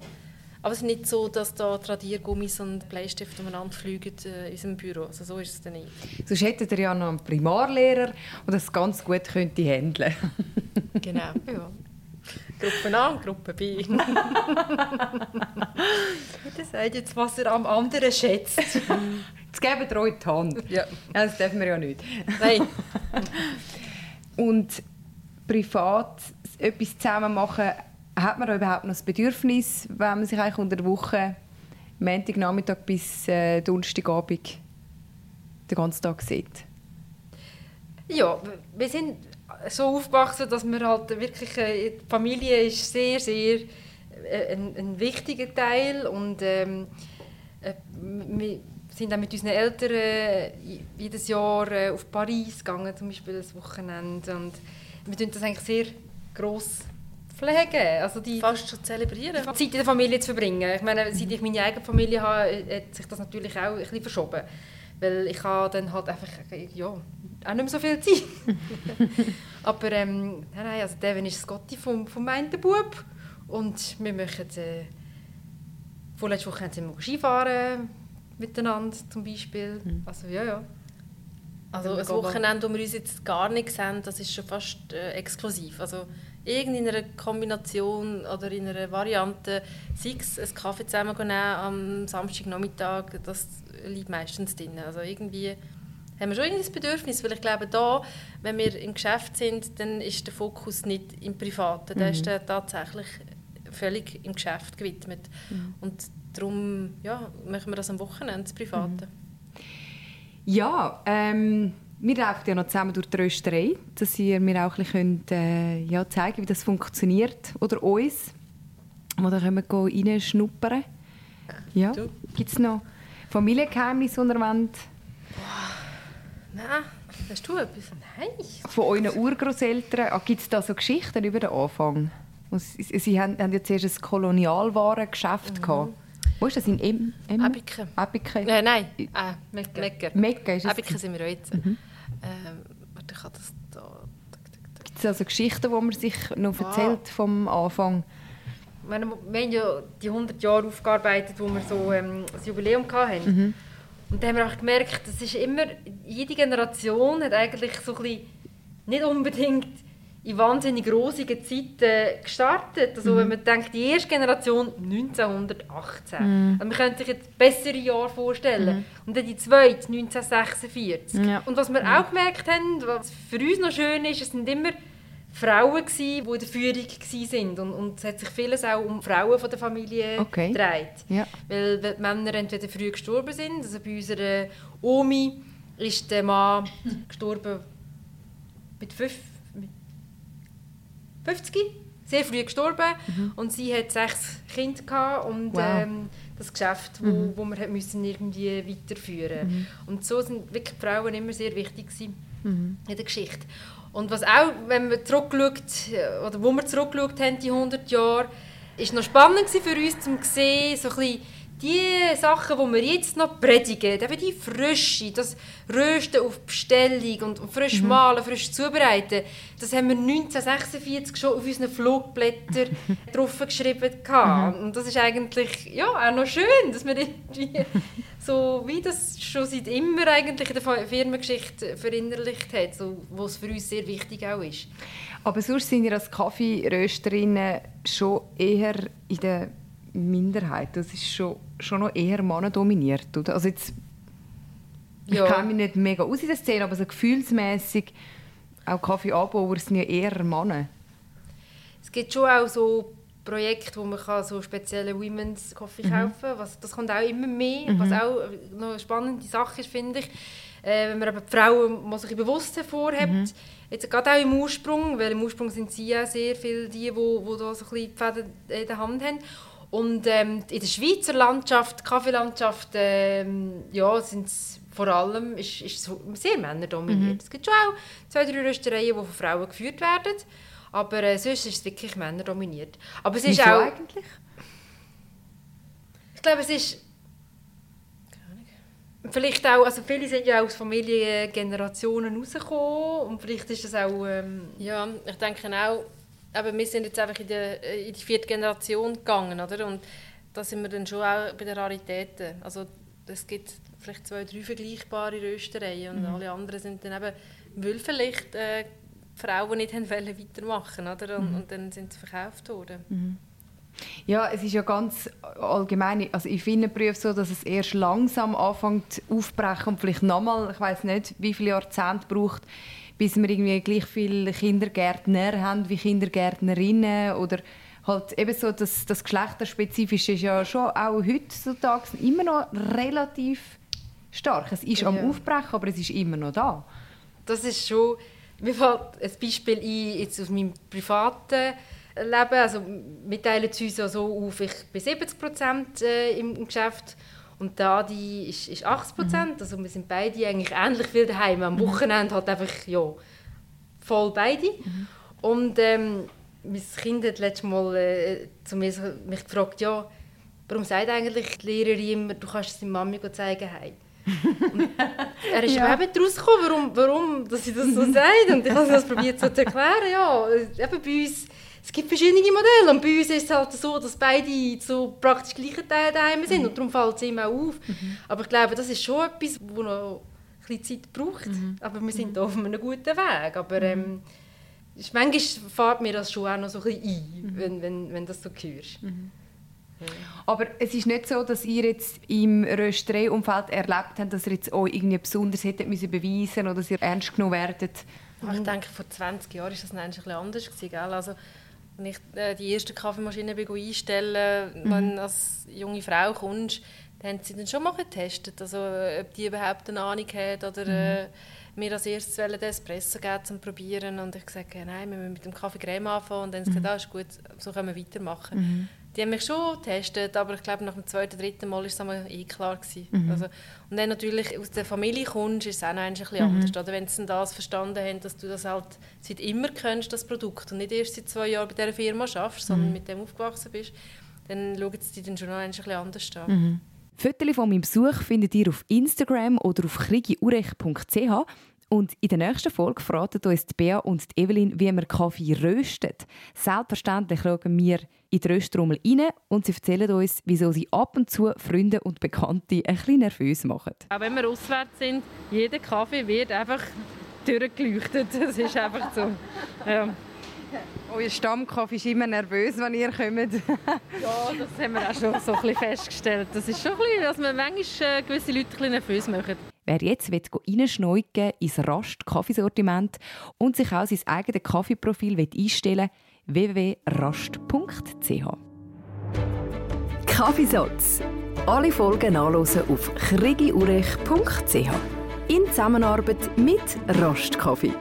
Aber es ist nicht so, dass da Tradiergummis und Bleistifte umeinander fliegen äh, in unserem Büro. Also so ist es dann nicht. Sonst hättet ihr ja noch einen Primarlehrer, der das ganz gut könnte handeln Genau, ja. Gruppe A und Gruppe B. das sagt jetzt, was er am anderen schätzt. Jetzt geben wir euch die Hand. Ja. Das dürfen wir ja nicht. Nein. und privat etwas zusammen machen, hat man überhaupt noch das Bedürfnis, wenn man sich eigentlich unter der Woche Montagnachmittag bis äh, Donnerstagabend den ganzen Tag sieht? Ja, wir sind so aufgewachsen, dass wir halt wirklich, äh, die Familie ist sehr, sehr äh, ein, ein wichtiger Teil und ähm, äh, wir sind auch mit unseren Eltern äh, jedes Jahr äh, auf Paris gegangen, zum Beispiel das Wochenende und wir tun das eigentlich sehr gross pflegen. Also die Fast schon zelebrieren. Zeit in der Familie zu verbringen. Ich meine, seit ich meine eigene Familie habe, hat sich das natürlich auch ein bisschen verschoben. Weil ich habe dann halt einfach, ja, auch nicht mehr so viel Zeit. Aber ähm, nein, nein, also Devin ist das Gotti vom, vom meinen Bub. Und wir machen, äh, vorletzte Woche sind wir Skifahren miteinander zum Beispiel. Mhm. Also ja, ja. Also ein Wochenende, wo wir uns jetzt gar nicht sehen, das ist schon fast äh, exklusiv. Also irgendeiner Kombination oder in einer Variante, sei es einen Kaffee zusammen nehmen am Samstagnachmittag, das liegt meistens drin. Also irgendwie haben wir schon irgendwie das Bedürfnis, weil ich glaube, da, wenn wir im Geschäft sind, dann ist der Fokus nicht im Privaten, der ist dann tatsächlich völlig im Geschäft gewidmet. Und darum ja, machen wir das am Wochenende, das Private. Ja, ähm, wir laufen ja noch zusammen durch die Rösterei, dass ihr mir auch ein bisschen könnt, äh, ja, zeigen wie das funktioniert. Oder uns, wo da können wir reinschnuppern. Ja. du. Gibt es noch Familiengeheimnisse, ihr wollt, Nein, hast du etwas? Nein. von euren Urgroßeltern? Ah, Gibt es da so Geschichten über den Anfang? Sie, Sie haben, haben ja zuerst ein Kolonialwarengeschäft gehabt. Wo ist das? In em em Abiken. Abiken. Nein, nein. Äh, Ah, Mekka. Mekka. Mekka ist es. Abiken sind wir jetzt. Ähm, warte, ich habe das da. Gibt es also Geschichten, die man sich noch erzählt vom Anfang? Ich wir haben ja die 100 Jahre aufgearbeitet, wo wir so ähm, das Jubiläum hatten. Und da haben wir auch gemerkt, das ist immer, jede Generation hat eigentlich so ein bisschen nicht unbedingt in wahnsinnig rosigen Zeiten gestartet. Also wenn man denkt, die erste Generation 1918. Also man könnte sich jetzt bessere Jahre vorstellen. Und dann die zweite 1946. Ja. Und was wir auch gemerkt haben, was für uns noch schön ist, es sind immer Frauen gsi, die in der Führung sind und, und es hat sich vieles auch um Frauen von der Familie Okay. gedreht. Ja. Weil die Männer entweder früh gestorben sind, also bei unserer Omi ist der Mann gestorben mit, fünf, mit 50, sehr früh gestorben und sie hat sechs Kinder gehabt und Wow. ähm, das Geschäft, wo, wo wir hat müssen irgendwie weiterführen und so sind wirklich die Frauen immer sehr wichtig gewesen in der Geschichte. Und was auch, wenn wir zurückschaut, äh, oder wo wir zurückgeschaut haben, die 100 Jahre, ist noch spannend für uns, zu sehen, so ein bisschen die Sachen, die wir jetzt noch predigen, eben die Frische, das Rösten auf Bestellung und frisch malen, frisch zubereiten, das haben wir 1946 schon auf unseren Flugblättern drauf geschrieben. gehabt. Und das ist eigentlich ja, auch noch schön, dass wir irgendwie so wie das schon seit immer eigentlich in der Firmengeschichte verinnerlicht hat, so, wo es für uns sehr wichtig auch ist. Aber sonst sind ihr als Kaffeerösterinnen schon eher in der Minderheit. Das ist schon, schon noch eher mannendominiert, oder? Also jetzt, ich Ja. kenne mich nicht mega aus in der Szene, aber so gefühlsmäßig auch Kaffeeanbauer sind ja eher Männer. Es gibt schon auch so Projekte, wo man kann so spezielle Women's Coffee kaufen kann. Was, das kommt auch immer mehr, was auch noch eine spannende Sache ist, finde ich. Äh, wenn man eben die Frauen mal bisschen bewusst hervorhebt. Jetzt gerade auch im Ursprung, weil im Ursprung sind sie ja sehr viele die, wo, wo da so ein bisschen die Fäden in der Hand haben. Und ähm, in der Schweizer Landschaft, Kaffeelandschaft, ähm, ja, sind es vor allem ist, ist sehr männerdominiert. Es gibt schon auch zwei, drei Röstereien, die von Frauen geführt werden. Aber äh, sonst ist es wirklich männerdominiert. Aber es ist Wieso auch... eigentlich? Ich glaube, es ist... Vielleicht auch, also viele sind ja aus Familiengenerationen rausgekommen und vielleicht ist das auch... Ähm, Ja, ich denke auch, aber wir sind jetzt einfach in, der, äh, in die vierte Generation gegangen, oder? Und da sind wir dann schon auch bei den Raritäten. Also es gibt vielleicht zwei, drei vergleichbare Röstereien und alle anderen sind dann eben, weil vielleicht äh, die Frauen nicht haben wollen weitermachen oder? Und, und dann sind sie verkauft worden. Ja, es ist ja ganz allgemein, also in vielen Berufen so, dass es erst langsam anfängt aufzubrechen und vielleicht nochmal, ich weiß nicht, wie viele Jahrzehnte braucht, bis wir irgendwie gleich viele Kindergärtner haben wie Kindergärtnerinnen oder halt eben so das, das Geschlechterspezifische ist ja schon auch heutzutage immer noch relativ stark. Es ist ja. am Aufbrechen, aber es ist immer noch da. Das ist schon... Mir fällt ein Beispiel ein, jetzt aus meinem privaten Leben. Also, wir teilen es uns so auf, ich bin 70 Prozent äh, im Geschäft und da die ist, ist 80 Prozent. Mhm. Also wir sind beide eigentlich ähnlich viel daheim. Am Wochenende halt einfach ja, voll beide. Mhm. Und ähm, mein Kind hat letztes Mal äh, zu mir mich gefragt, ja, warum sagt eigentlich die Lehrerin immer, du kannst es deiner Mami zeigen hey. Er ist ja. eben rausgekommen, warum, warum dass sie das so sagt. Und ich habe das probiert so zu erklären. Ja, eben bei uns, es gibt verschiedene Modelle und bei uns ist es halt so, dass beide so praktisch gleiche Teile daheim sind mhm. und darum fällt es immer auf. Mhm. Aber ich glaube, das ist schon etwas, das noch ein bisschen Zeit braucht. Mhm. Aber wir sind mhm. auf einem guten Weg. Aber mhm. ähm, manchmal fährt mir das schon auch noch so ein bisschen ein, mhm. wenn, wenn, wenn das so hörst. Mhm. Aber es ist nicht so, dass ihr jetzt im Rösterei-Umfeld erlebt habt, dass ihr jetzt auch irgendwie besonders hättet müssen beweisen oder dass ihr ernst genommen werdet. Ich denke, vor 20 Jahren war das ein bisschen anders. Gewesen, Also, wenn ich äh, die erste Kaffeemaschine einstellen mhm. wenn als junge Frau kommst, dann haben sie dann schon mal getestet, also, ob die überhaupt eine Ahnung hat oder mhm. äh, mir als erstes den Espresso geben zum Probieren und ich sage, nein, wir müssen mit dem Kaffee Creme anfangen und dann mhm. gesagt, ah, ist gut, so können wir weitermachen. Mhm. Die haben mich schon getestet, aber ich glaube, nach dem zweiten, dritten Mal war es einmal eh klar. Gewesen. Mhm. Also, und dann natürlich aus der Familie kommst, ist es auch noch ein bisschen mhm. anders. Oder wenn sie das verstanden haben, dass du das halt seit immer kennst, das Produkt, und nicht erst seit zwei Jahren bei dieser Firma schaffst, sondern mhm. mit dem aufgewachsen bist, dann schauen sie dich dann schon noch ein bisschen anders an. Mhm. Fotos von meinem Besuch findet ihr auf Instagram oder auf krigiurech.ch und in der nächsten Folge fragen uns die Bea und die Evelyn, wie man Kaffee röstet. Selbstverständlich schauen wir in die Rösttrommel rein und sie erzählen uns, wieso sie ab und zu Freunde und Bekannte ein bisschen nervös machen. Auch wenn wir auswärts sind, jeder Kaffee wird einfach durchgeleuchtet. Das ist einfach so. Ja. Euer Stammkaffee ist immer nervös, wenn ihr kommt. ja, das haben wir auch schon so ein bisschen festgestellt. Das ist schon ein bisschen, dass man manchmal äh, gewisse Leute ein bisschen nervös machen. Wer jetzt reinschneugen ins Rast-Kaffeesortiment und sich auch sein eigenes Kaffeeprofil einstellen will, www.rast.ch. Kaffeesatz. Alle Folgen nachlesen auf krigiurech.ch. In Zusammenarbeit mit Rast Kaffee.